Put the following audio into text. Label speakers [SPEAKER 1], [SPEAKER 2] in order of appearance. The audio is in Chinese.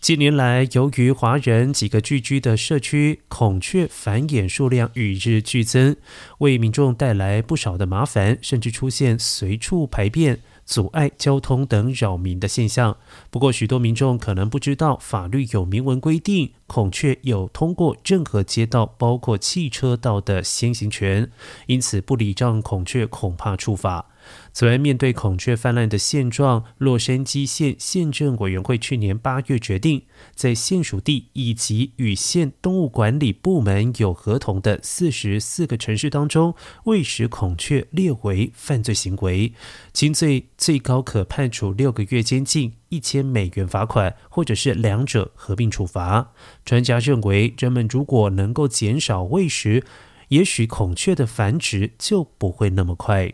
[SPEAKER 1] 近年来，由于华人几个聚居的社区，孔雀繁衍数量与日俱增，为民众带来不少的麻烦，甚至出现随处排便。阻碍交通等扰民的现象。不过，许多民众可能不知道，法律有明文规定，孔雀有通过任何街道，包括汽车道的先行权，因此不礼让孔雀恐怕触法。此外，面对孔雀泛滥的现状，洛杉矶县县政委员会去年八月决定，在县属地以及与县动物管理部门有合同的四十四个城市当中，未使孔雀列为犯罪行为，轻罪最高可判处六个月监禁、一千美元罚款，或者是两者合并处罚。专家认为，人们如果能够减少喂食，也许孔雀的繁殖就不会那么快。